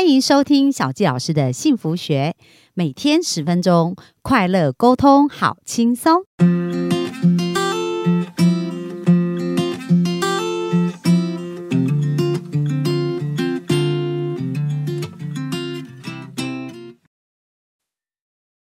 欢迎收听小纪老师的幸福学，每天十分钟，快乐沟通，好轻松。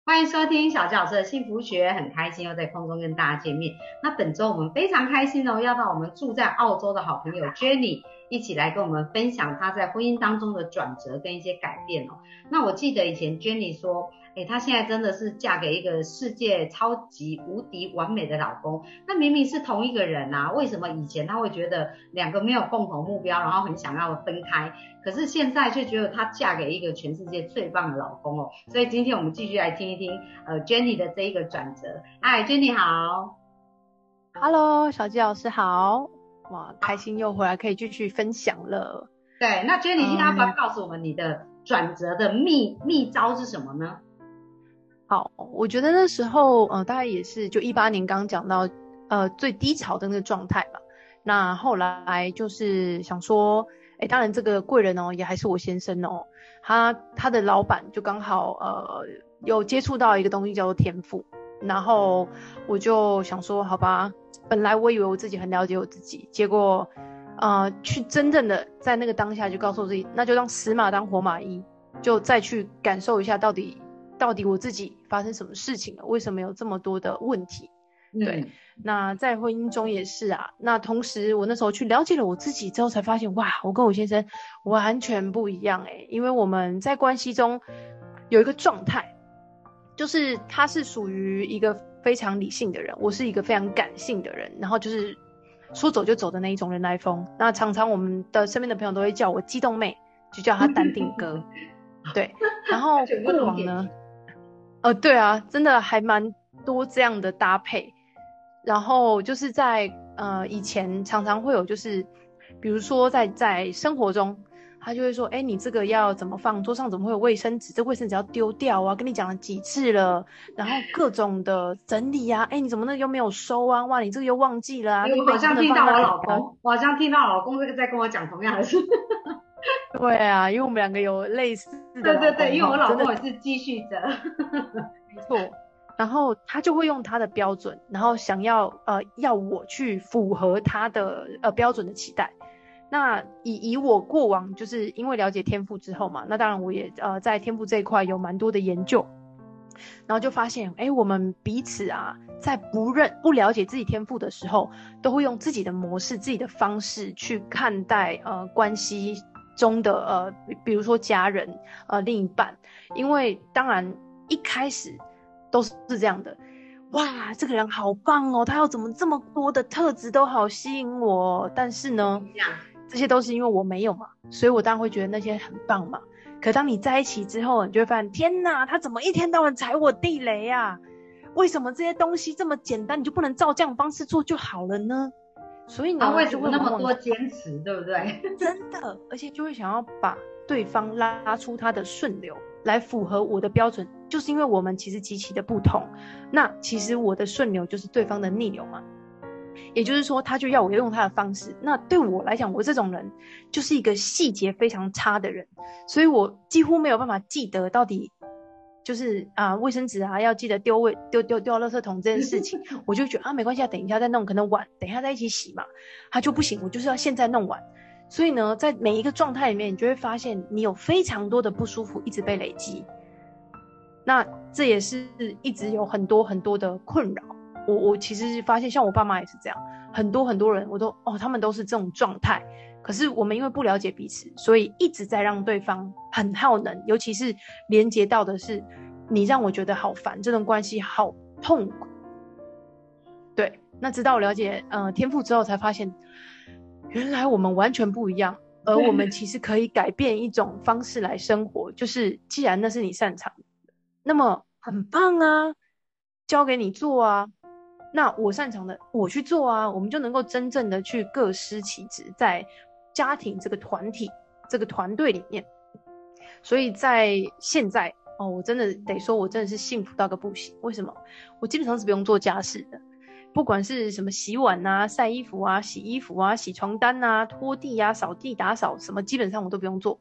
欢迎收听小纪老师的幸福学，很开心又在空中跟大家见面。那本周我们非常开心哦，要到我们住在澳洲的好朋友 Jenny。一起来跟我们分享她在婚姻当中的转折跟一些改变哦。那我记得以前 Jenny 说，哎，她现在真的是嫁给一个世界超级无敌完美的老公。那明明是同一个人啊，为什么以前她会觉得两个没有共同目标，然后很想要分开？可是现在却觉得她嫁给一个全世界最棒的老公哦。所以今天我们继续来听一听呃 Jenny 的这一个转折。嗨，Jenny 好。Hello，小季老师好。哇，开心又回来，可以继续分享了。对，那 Jenny，你要不要告诉我们你的转折的秘秘招是什么呢？好，我觉得那时候，呃，大概也是就一八年刚讲到，呃，最低潮的那个状态吧。那后来就是想说，哎，当然这个贵人哦，也还是我先生哦，他他的老板就刚好呃有接触到一个东西叫做天赋，然后我就想说，好吧。本来我以为我自己很了解我自己，结果，呃，去真正的在那个当下就告诉自己，那就当死马当活马医，就再去感受一下到底到底我自己发生什么事情了，为什么有这么多的问题？对，那在婚姻中也是啊。那同时我那时候去了解了我自己之后，才发现哇，我跟我先生完全不一样哎，因为我们在关系中有一个状态，就是他是属于一个。非常理性的人，我是一个非常感性的人，然后就是说走就走的那一种人来疯。那常常我们的身边的朋友都会叫我激动妹，就叫他淡定哥。对，然后过往呢？呃，对啊，真的还蛮多这样的搭配。然后就是在呃以前常常会有，就是比如说在在生活中。他就会说：“哎，你这个要怎么放？桌上怎么会有卫生纸？这卫生纸要丢掉啊！跟你讲了几次了。然后各种的整理呀，哎，你怎么那又没有收啊？哇，你这个又忘记了啊！我好像听到我老公，我好像听到老公这个在跟我讲同样的事。对啊，因为我们两个有类似的。对对对，因为我老公也是继续着。没错。然后他就会用他的标准，然后想要呃要我去符合他的呃标准的期待。”那以以我过往就是因为了解天赋之后嘛，那当然我也呃在天赋这一块有蛮多的研究，然后就发现，哎，我们彼此啊在不认不了解自己天赋的时候，都会用自己的模式、自己的方式去看待呃关系中的呃，比如说家人呃另一半，因为当然一开始都是是这样的，哇，这个人好棒哦，他有怎么这么多的特质都好吸引我，但是呢。这些都是因为我没有嘛，所以我当然会觉得那些很棒嘛。可当你在一起之后，你就会发现，天哪，他怎么一天到晚踩我地雷啊？为什么这些东西这么简单，你就不能照这样方式做就好了呢？所以呢，为什么那么多坚持，对不对？真的，而且就会想要把对方拉出他的顺流，来符合我的标准，就是因为我们其实极其的不同。那其实我的顺流就是对方的逆流嘛。也就是说，他就要我用他的方式。那对我来讲，我这种人就是一个细节非常差的人，所以我几乎没有办法记得到底就是啊，卫生纸啊要记得丢卫丢丢丢垃圾桶这件事情。我就觉得啊，没关系啊，等一下再弄，可能晚等一下再一起洗嘛。他就不行，我就是要现在弄完。所以呢，在每一个状态里面，你就会发现你有非常多的不舒服一直被累积。那这也是一直有很多很多的困扰。我我其实发现，像我爸妈也是这样，很多很多人我都哦，他们都是这种状态。可是我们因为不了解彼此，所以一直在让对方很耗能，尤其是连接到的是你让我觉得好烦，这段关系好痛苦。对，那直到我了解呃天赋之后，才发现原来我们完全不一样，而我们其实可以改变一种方式来生活，就是既然那是你擅长的，那么很棒啊，交给你做啊。那我擅长的，我去做啊，我们就能够真正的去各司其职，在家庭这个团体、这个团队里面。所以在现在哦，我真的得说，我真的是幸福到个不行。为什么？我基本上是不用做家事的，不管是什么洗碗啊、晒衣服啊、洗衣服啊、洗床单啊、拖地啊、扫地打扫什么，基本上我都不用做。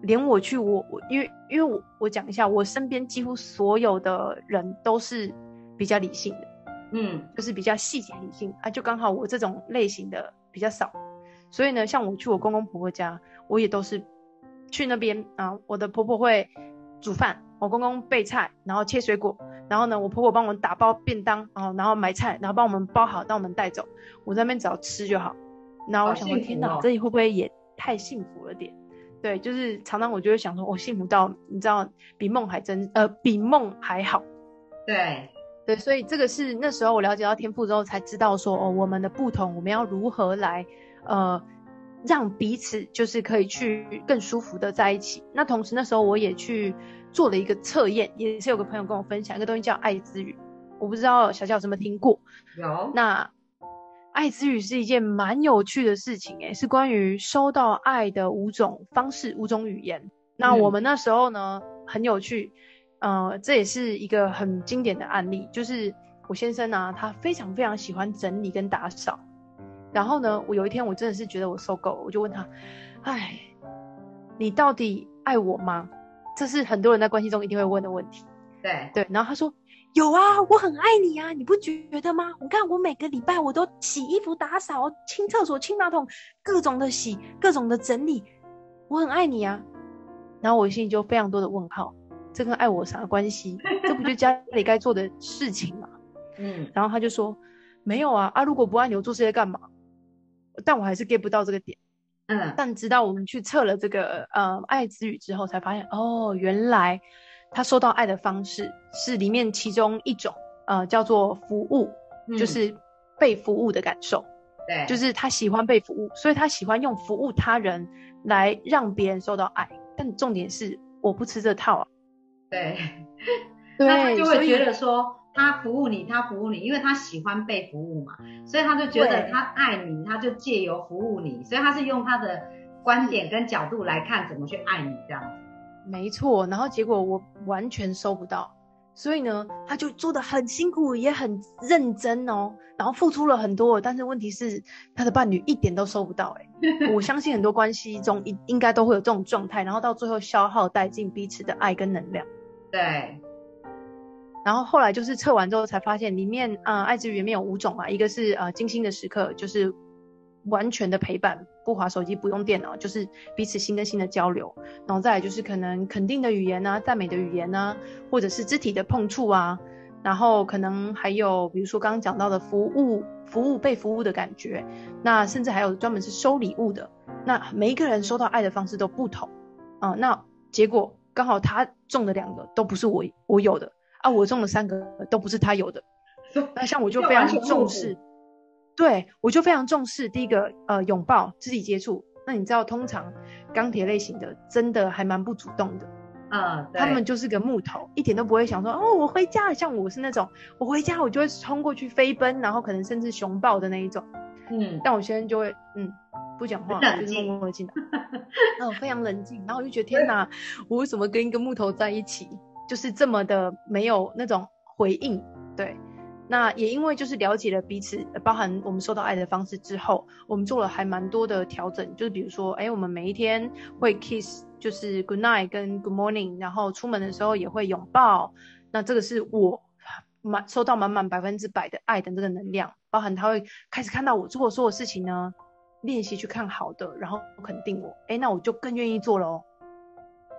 连我去我我因为因为我我讲一下，我身边几乎所有的人都是比较理性的，嗯，就是比较细节理性啊，就刚好我这种类型的比较少，所以呢，像我去我公公婆婆家，我也都是去那边啊，我的婆婆会煮饭，我公公备菜，然后切水果，然后呢，我婆婆帮我们打包便当，然后然后买菜，然后帮我们包好，让我们带走，我在那边只要吃就好。然后我想说，天哪，这里会不会也太幸福了点？对，就是常常我就会想说，我幸福到你知道比梦还真，呃，比梦还好。对对，所以这个是那时候我了解到天赋之后才知道说，哦，我们的不同，我们要如何来，呃，让彼此就是可以去更舒服的在一起。那同时那时候我也去做了一个测验，也是有个朋友跟我分享一个东西叫爱之语，我不知道小小有没有听过？有。那爱之语是一件蛮有趣的事情，诶，是关于收到爱的五种方式、五种语言。那我们那时候呢，很有趣，呃，这也是一个很经典的案例，就是我先生呢，他非常非常喜欢整理跟打扫。然后呢，我有一天我真的是觉得我受够了，我就问他，哎，你到底爱我吗？这是很多人在关系中一定会问的问题。对对，然后他说。有啊，我很爱你啊，你不觉得吗？我看我每个礼拜我都洗衣服、打扫、清厕所、清马桶，各种的洗，各种的整理，我很爱你啊。然后我心里就非常多的问号，这跟爱我啥关系？这不就家里该做的事情吗？嗯。然后他就说没有啊，啊，如果不爱你，我做这些干嘛？但我还是 get 不到这个点。嗯。但直到我们去测了这个呃爱之语之后，才发现哦，原来。他收到爱的方式是里面其中一种，呃，叫做服务，就是被服务的感受。对，就是他喜欢被服务，所以他喜欢用服务他人来让别人受到爱。但重点是，我不吃这套啊。对，那他就会觉得说，他服务你，他服务你，因为他喜欢被服务嘛，所以他就觉得他爱你，他就借由服务你，所以他是用他的观点跟角度来看怎么去爱你这样子。没错，然后结果我完全收不到，所以呢，他就做的很辛苦，也很认真哦，然后付出了很多，但是问题是他的伴侣一点都收不到，哎，我相信很多关系中应应该都会有这种状态，然后到最后消耗殆尽彼此的爱跟能量。对，然后后来就是测完之后才发现，里面啊，爱之语里面有五种啊，一个是呃精心的时刻，就是。完全的陪伴，不划手机，不用电脑，就是彼此心跟心的交流。然后再来就是可能肯定的语言啊，赞美的语言啊，或者是肢体的碰触啊。然后可能还有，比如说刚刚讲到的服务，服务被服务的感觉。那甚至还有专门是收礼物的。那每一个人收到爱的方式都不同啊。那结果刚好他中的两个都不是我我有的啊，我中了三个都不是他有的。那像我就非常重视。对，我就非常重视第一个，呃，拥抱、肢体接触。那你知道，通常钢铁类型的真的还蛮不主动的，嗯，他们就是个木头，一点都不会想说，哦，我回家。像我是那种，我回家我就会冲过去飞奔，然后可能甚至熊抱的那一种，嗯。但我现在就会，嗯，不讲话，就是默默的进来，嗯，非常冷静。然后我就觉得，天哪，我为什么跟一个木头在一起，就是这么的没有那种回应？对。那也因为就是了解了彼此，包含我们收到爱的方式之后，我们做了还蛮多的调整，就是比如说，哎，我们每一天会 kiss，就是 good night 跟 good morning，然后出门的时候也会拥抱。那这个是我满收到满满百分之百的爱的这个能量，包含他会开始看到我做所有事情呢，练习去看好的，然后肯定我，哎，那我就更愿意做了哦。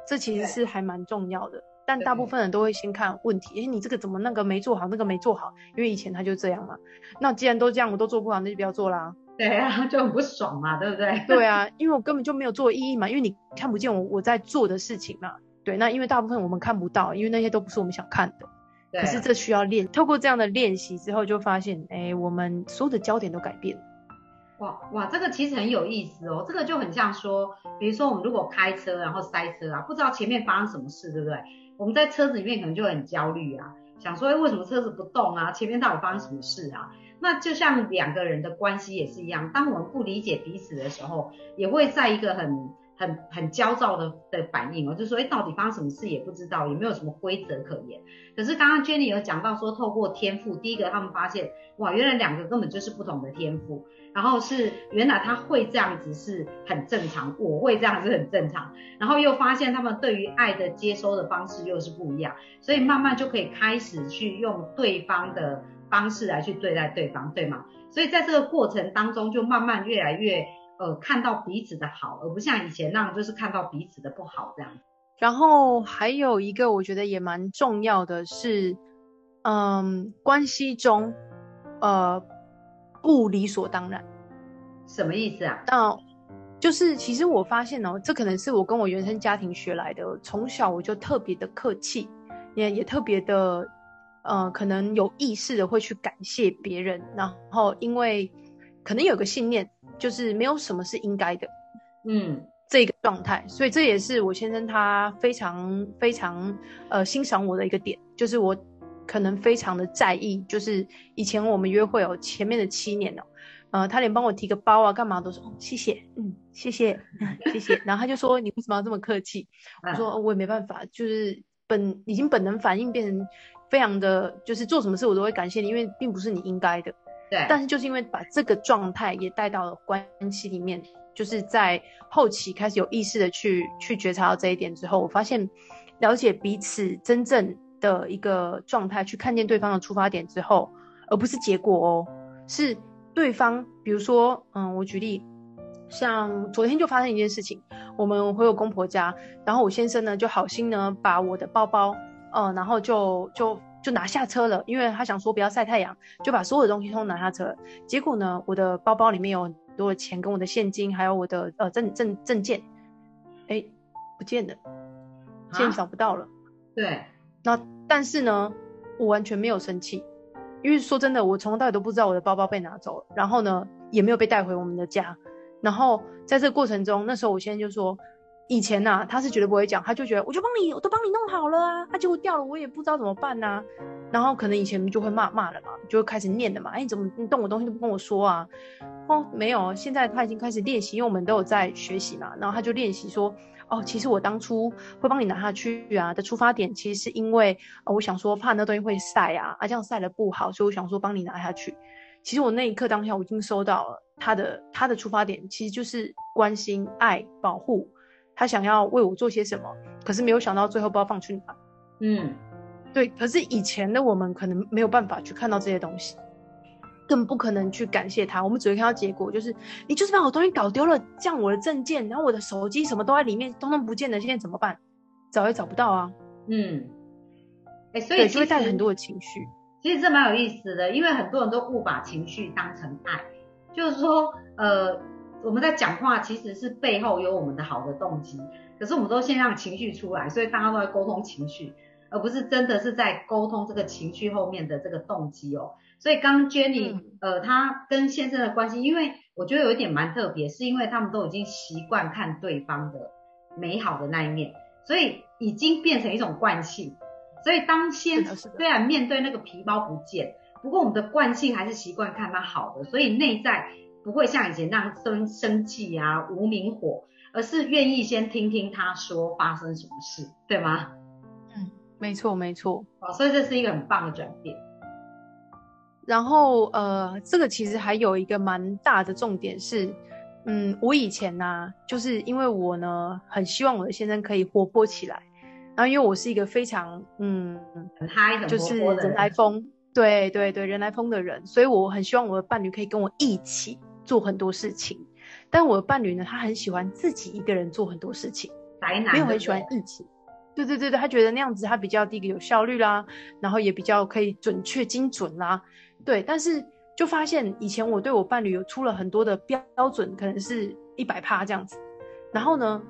这其实是还蛮重要的。但大部分人都会先看问题，哎，你这个怎么那个没做好，那个没做好，因为以前他就这样嘛。那既然都这样，我都做不好，那就不要做啦。对啊，就很不爽嘛，对不对？对啊，因为我根本就没有做意义嘛，因为你看不见我我在做的事情嘛。对，那因为大部分我们看不到，因为那些都不是我们想看的。可是这需要练，透过这样的练习之后，就发现，哎，我们所有的焦点都改变了。哇哇，这个其实很有意思哦，这个就很像说，比如说我们如果开车然后塞车啊，不知道前面发生什么事，对不对？我们在车子里面可能就很焦虑啊，想说，哎，为什么车子不动啊？前面到底发生什么事啊？那就像两个人的关系也是一样，当我们不理解彼此的时候，也会在一个很很很焦躁的的反应哦，就是说，哎，到底发生什么事也不知道，也没有什么规则可言。可是刚刚 Jenny 有讲到说，透过天赋，第一个他们发现，哇，原来两个根本就是不同的天赋。然后是原来他会这样子是很正常，我会这样是很正常，然后又发现他们对于爱的接收的方式又是不一样，所以慢慢就可以开始去用对方的方式来去对待对方，对吗？所以在这个过程当中，就慢慢越来越呃看到彼此的好，而不像以前那样就是看到彼此的不好这样。然后还有一个我觉得也蛮重要的是，嗯，关系中呃。不理所当然，什么意思啊？那就是其实我发现哦，这可能是我跟我原生家庭学来的。从小我就特别的客气，也也特别的，呃，可能有意识的会去感谢别人。然后因为可能有个信念，就是没有什么是应该的，嗯，这个状态。所以这也是我先生他非常非常呃欣赏我的一个点，就是我。可能非常的在意，就是以前我们约会哦，前面的七年哦，呃，他连帮我提个包啊，干嘛都说谢谢，嗯，谢谢，谢谢。然后他就说你为什么要这么客气？我说我也没办法，就是本已经本能反应变成非常的，就是做什么事我都会感谢你，因为并不是你应该的。对。但是就是因为把这个状态也带到了关系里面，就是在后期开始有意识的去去觉察到这一点之后，我发现了解彼此真正。的一个状态去看见对方的出发点之后，而不是结果哦，是对方。比如说，嗯，我举例，像昨天就发生一件事情，我们回我公婆家，然后我先生呢就好心呢把我的包包，嗯，然后就就就拿下车了，因为他想说不要晒太阳，就把所有的东西都拿下车。结果呢，我的包包里面有很多的钱，跟我的现金，还有我的呃证证证件，哎，不见了，现在找不到了。对。那但是呢，我完全没有生气，因为说真的，我从头到尾都不知道我的包包被拿走了，然后呢，也没有被带回我们的家。然后在这个过程中，那时候我先生就说，以前呐，他是绝对不会讲，他就觉得我就帮你，我都帮你弄好了啊，他结果掉了，我也不知道怎么办呐。然后可能以前就会骂骂了嘛，就会开始念的嘛，哎，你怎么你动我东西都不跟我说啊？哦，没有，现在他已经开始练习，因为我们都有在学习嘛，然后他就练习说。哦，其实我当初会帮你拿下去啊的出发点，其实是因为我想说怕那东西会晒啊，啊这样晒了不好，所以我想说帮你拿下去。其实我那一刻当下我已经收到了他的他的出发点，其实就是关心、爱、保护，他想要为我做些什么，可是没有想到最后不知道放去哪。嗯，对。可是以前的我们可能没有办法去看到这些东西。更不可能去感谢他，我们只会看到结果，就是你就是把我东西搞丢了，这样我的证件，然后我的手机什么都在里面，通通不见了，现在怎么办？找也找不到啊。嗯，哎，所以就会带着很多的情绪。其实这蛮有意思的，因为很多人都误把情绪当成爱，就是说，呃，我们在讲话其实是背后有我们的好的动机，可是我们都先让情绪出来，所以大家都在沟通情绪，而不是真的是在沟通这个情绪后面的这个动机哦。所以刚 Jenny，呃，她跟先生的关系，因为我觉得有一点蛮特别，是因为他们都已经习惯看对方的美好的那一面，所以已经变成一种惯性。所以当先虽然面对那个皮包不见，不过我们的惯性还是习惯看他好的，所以内在不会像以前那样生生气啊、无名火，而是愿意先听听他说发生什么事，对吗？嗯，没错没错。哦，所以这是一个很棒的转变。然后，呃，这个其实还有一个蛮大的重点是，嗯，我以前呢，就是因为我呢，很希望我的先生可以活泼起来，然后因为我是一个非常，嗯，很嗨，很就是人来疯，对对对，人来疯的人，所以我很希望我的伴侣可以跟我一起做很多事情，但我的伴侣呢，他很喜欢自己一个人做很多事情，没有很喜欢一起。对对对对，他觉得那样子他比较第一个有效率啦，然后也比较可以准确精准啦。对，但是就发现以前我对我伴侣有出了很多的标准，可能是一百趴这样子，然后呢，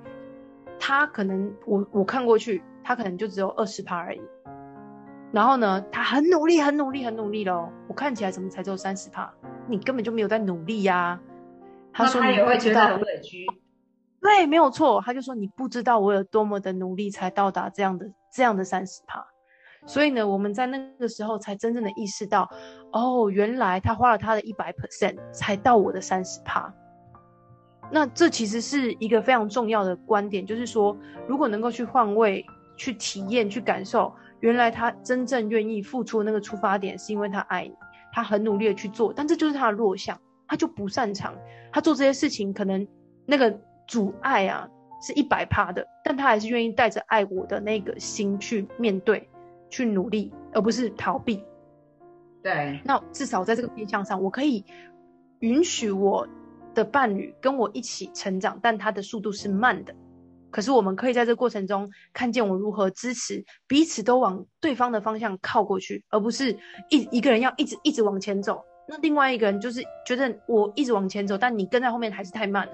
他可能我我看过去，他可能就只有二十趴而已，然后呢，他很努力很努力很努力喽，我看起来怎么才只有三十趴？你根本就没有在努力呀。他说你会觉得很委屈。对，没有错，他就说你不知道我有多么的努力才到达这样的这样的三十趴。所以呢，我们在那个时候才真正的意识到，哦，原来他花了他的一百 percent 才到我的三十趴。那这其实是一个非常重要的观点，就是说，如果能够去换位、去体验、去感受，原来他真正愿意付出那个出发点，是因为他爱你，他很努力的去做，但这就是他的弱项。他就不擅长，他做这些事情可能那个阻碍啊是一百趴的，但他还是愿意带着爱我的那个心去面对，去努力，而不是逃避。对，那至少在这个面向上，我可以允许我的伴侣跟我一起成长，但他的速度是慢的。可是我们可以在这个过程中看见我如何支持彼此都往对方的方向靠过去，而不是一一个人要一直一直往前走，那另外一个人就是觉得我一直往前走，但你跟在后面还是太慢了。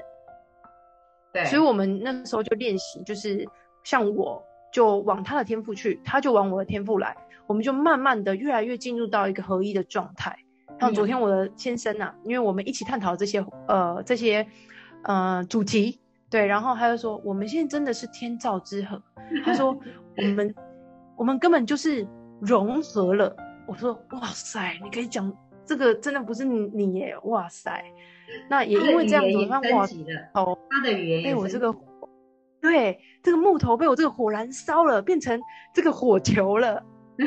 对，所以我们那时候就练习，就是像我就往他的天赋去，他就往我的天赋来，我们就慢慢的越来越进入到一个合一的状态。像昨天我的先生啊，因为我们一起探讨这些呃这些呃主题。对，然后他就说，我们现在真的是天造之合。他说，我们我们根本就是融合了。我说，哇塞，你可以讲这个，真的不是你耶，哇塞。那也因为这样子，他哇，哦，他的语言被我这个，对，这个木头被我这个火燃烧了，变成这个火球了。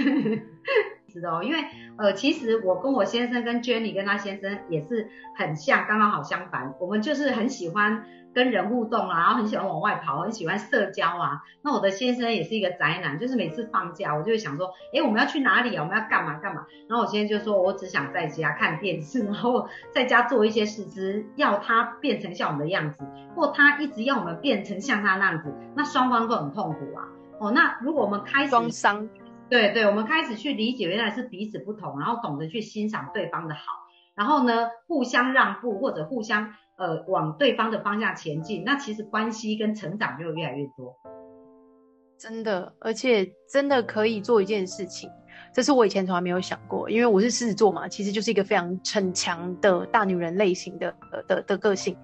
知道，因为呃，其实我跟我先生跟 Jenny 跟他先生也是很像，刚刚好相反，我们就是很喜欢。跟人互动啊，然后很喜欢往外跑，很喜欢社交啊。那我的先生也是一个宅男，就是每次放假，我就会想说，哎，我们要去哪里啊？我们要干嘛干嘛？然后我先生就说，我只想在家看电视，然后在家做一些事，只要他变成像我们的样子，或他一直要我们变成像他那样子，那双方都很痛苦啊。哦，那如果我们开始双伤，对对，我们开始去理解原来是彼此不同，然后懂得去欣赏对方的好，然后呢，互相让步或者互相。呃，往对方的方向前进，那其实关系跟成长就会越来越多。真的，而且真的可以做一件事情，这是我以前从来没有想过，因为我是狮子座嘛，其实就是一个非常逞强的大女人类型的的的个性。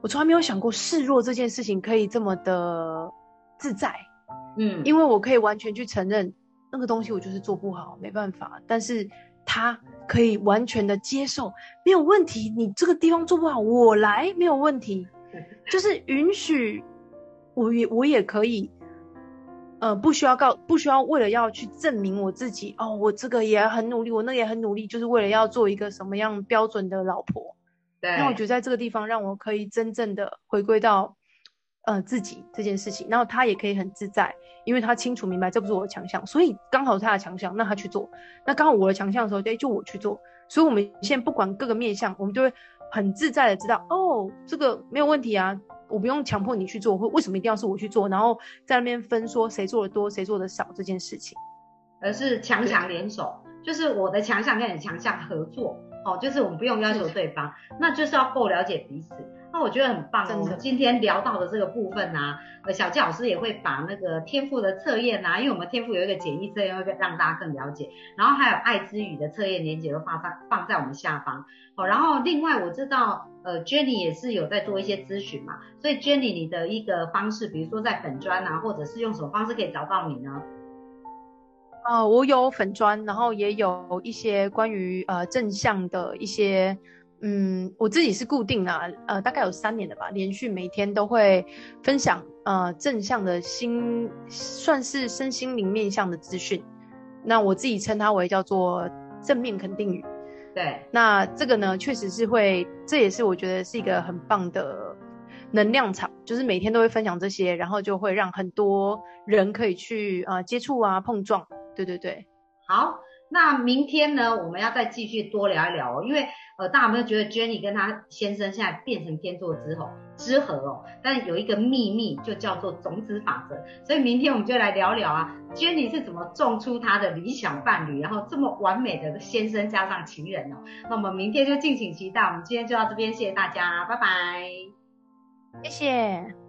我从来没有想过示弱这件事情可以这么的自在，嗯，因为我可以完全去承认那个东西我就是做不好，没办法，但是。他可以完全的接受，没有问题。你这个地方做不好，我来没有问题。就是允许我也我也可以，呃，不需要告，不需要为了要去证明我自己哦，我这个也很努力，我那个也很努力，就是为了要做一个什么样标准的老婆。对。那我觉得在这个地方让我可以真正的回归到。呃，自己这件事情，然后他也可以很自在，因为他清楚明白这不是我的强项，所以刚好是他的强项，那他去做。那刚好我的强项的时候，对，就我去做。所以我们现在不管各个面向，我们就会很自在的知道，哦，这个没有问题啊，我不用强迫你去做，或为什么一定要是我去做，然后在那边分说谁做的多，谁做的少这件事情，而是强强联手，就是我的强项跟你的强项合作，哦，就是我们不用要求对方，那就是要够了解彼此。那我觉得很棒哦。我们今天聊到的这个部分呢，呃，小纪老师也会把那个天赋的测验啊，因为我们天赋有一个简易测验，会让大家更了解。然后还有爱之语的测验链接都放在放在我们下方。哦，然后另外我知道，呃，Jenny 也是有在做一些咨询嘛，所以 Jenny 你的一个方式，比如说在粉砖啊，或者是用什么方式可以找到你呢？呃，我有粉砖，然后也有一些关于呃正向的一些。嗯，我自己是固定啊，呃，大概有三年的吧，连续每天都会分享呃正向的心，算是身心灵面向的资讯。那我自己称它为叫做正面肯定语。对，那这个呢，确实是会，这也是我觉得是一个很棒的能量场，就是每天都会分享这些，然后就会让很多人可以去呃接触啊碰撞。对对对，好。那明天呢，我们要再继续多聊一聊哦，因为呃，大家有没有觉得 Jenny 跟她先生现在变成天作之合之合哦？但有一个秘密，就叫做种子法则，所以明天我们就来聊聊啊，Jenny 是怎么种出她的理想伴侣，然后这么完美的先生加上情人哦。那我们明天就敬请期待，我们今天就到这边，谢谢大家，拜拜，谢谢。